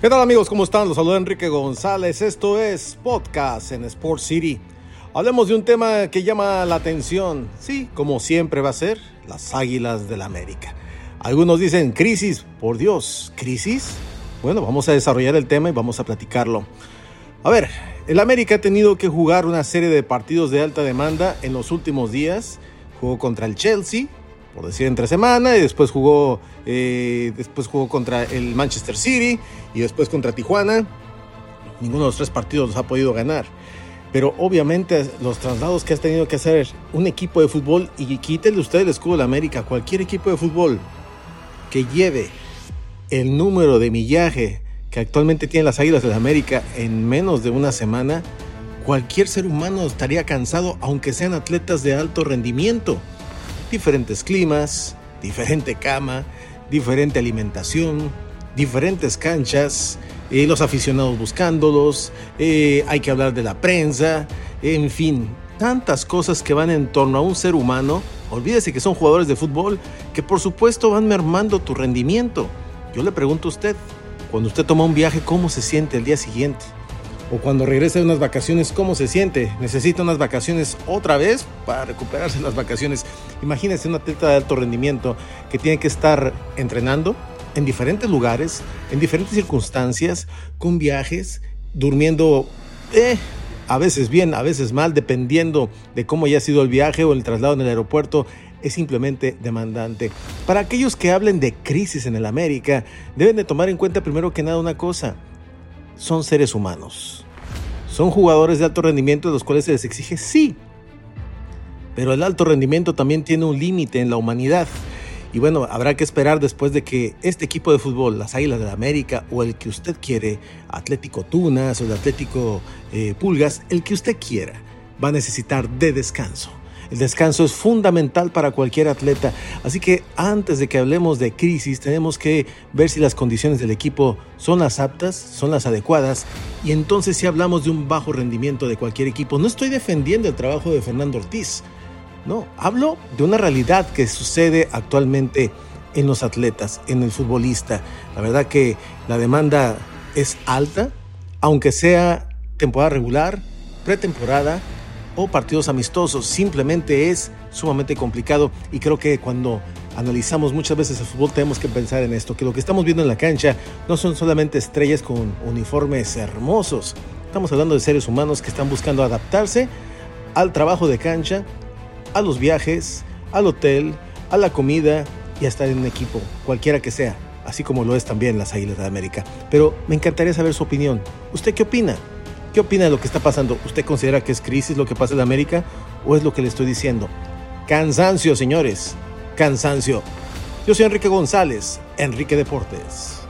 ¿Qué tal amigos? ¿Cómo están? Los saluda Enrique González. Esto es Podcast en Sport City. Hablemos de un tema que llama la atención. Sí, como siempre va a ser, las Águilas del la América. Algunos dicen crisis. Por Dios, ¿crisis? Bueno, vamos a desarrollar el tema y vamos a platicarlo. A ver, el América ha tenido que jugar una serie de partidos de alta demanda en los últimos días. Jugó contra el Chelsea, por decir entre semana, y después jugó, eh, después jugó contra el Manchester City y después contra Tijuana. Ninguno de los tres partidos los ha podido ganar. Pero obviamente los traslados que has tenido que hacer un equipo de fútbol, y quítenle usted el escudo de América, cualquier equipo de fútbol que lleve el número de millaje que actualmente tienen las Águilas de la América en menos de una semana, cualquier ser humano estaría cansado, aunque sean atletas de alto rendimiento diferentes climas, diferente cama, diferente alimentación, diferentes canchas, eh, los aficionados buscándolos, eh, hay que hablar de la prensa, en fin, tantas cosas que van en torno a un ser humano. Olvídese que son jugadores de fútbol que por supuesto van mermando tu rendimiento. Yo le pregunto a usted, cuando usted toma un viaje, ¿cómo se siente el día siguiente? O cuando regresa de unas vacaciones, ¿cómo se siente? ¿Necesita unas vacaciones otra vez para recuperarse las vacaciones? Imagínese un atleta de alto rendimiento que tiene que estar entrenando en diferentes lugares, en diferentes circunstancias, con viajes, durmiendo, eh, a veces bien, a veces mal, dependiendo de cómo haya sido el viaje o el traslado en el aeropuerto es simplemente demandante. Para aquellos que hablen de crisis en el América, deben de tomar en cuenta primero que nada una cosa son seres humanos. Son jugadores de alto rendimiento de los cuales se les exige sí. Pero el alto rendimiento también tiene un límite en la humanidad. Y bueno, habrá que esperar después de que este equipo de fútbol, las Águilas de la América o el que usted quiere, Atlético Tunas o el Atlético eh, Pulgas, el que usted quiera, va a necesitar de descanso. El descanso es fundamental para cualquier atleta, así que antes de que hablemos de crisis tenemos que ver si las condiciones del equipo son las aptas, son las adecuadas y entonces si hablamos de un bajo rendimiento de cualquier equipo, no estoy defendiendo el trabajo de Fernando Ortiz, no, hablo de una realidad que sucede actualmente en los atletas, en el futbolista. La verdad que la demanda es alta, aunque sea temporada regular, pretemporada partidos amistosos. Simplemente es sumamente complicado y creo que cuando analizamos muchas veces el fútbol tenemos que pensar en esto, que lo que estamos viendo en la cancha no son solamente estrellas con uniformes hermosos. Estamos hablando de seres humanos que están buscando adaptarse al trabajo de cancha, a los viajes, al hotel, a la comida y a estar en un equipo, cualquiera que sea, así como lo es también las Águilas de América. Pero me encantaría saber su opinión. ¿Usted qué opina? ¿Qué opina de lo que está pasando? ¿Usted considera que es crisis lo que pasa en América o es lo que le estoy diciendo? Cansancio, señores. Cansancio. Yo soy Enrique González, Enrique Deportes.